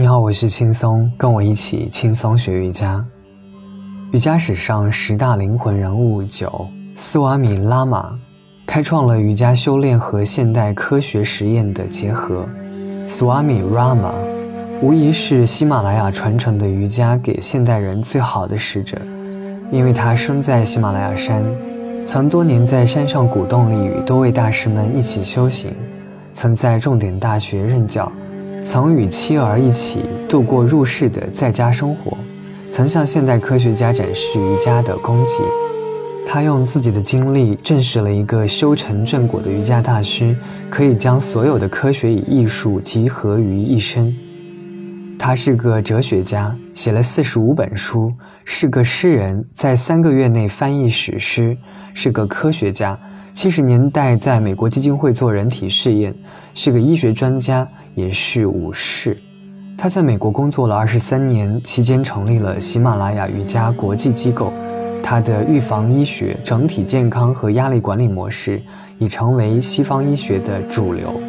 你好，我是轻松，跟我一起轻松学瑜伽。瑜伽史上十大灵魂人物九，斯瓦米·拉玛开创了瑜伽修炼和现代科学实验的结合。斯瓦米·拉玛无疑是喜马拉雅传承的瑜伽给现代人最好的使者，因为他生在喜马拉雅山，曾多年在山上古洞里与多位大师们一起修行，曾在重点大学任教。曾与妻儿一起度过入世的在家生活，曾向现代科学家展示瑜伽的功绩。他用自己的经历证实了一个修成正果的瑜伽大师可以将所有的科学与艺术集合于一身。他是个哲学家，写了四十五本书；是个诗人，在三个月内翻译史诗；是个科学家。七十年代在美国基金会做人体试验，是个医学专家，也是武士。他在美国工作了二十三年，期间成立了喜马拉雅瑜伽国际机构。他的预防医学、整体健康和压力管理模式已成为西方医学的主流。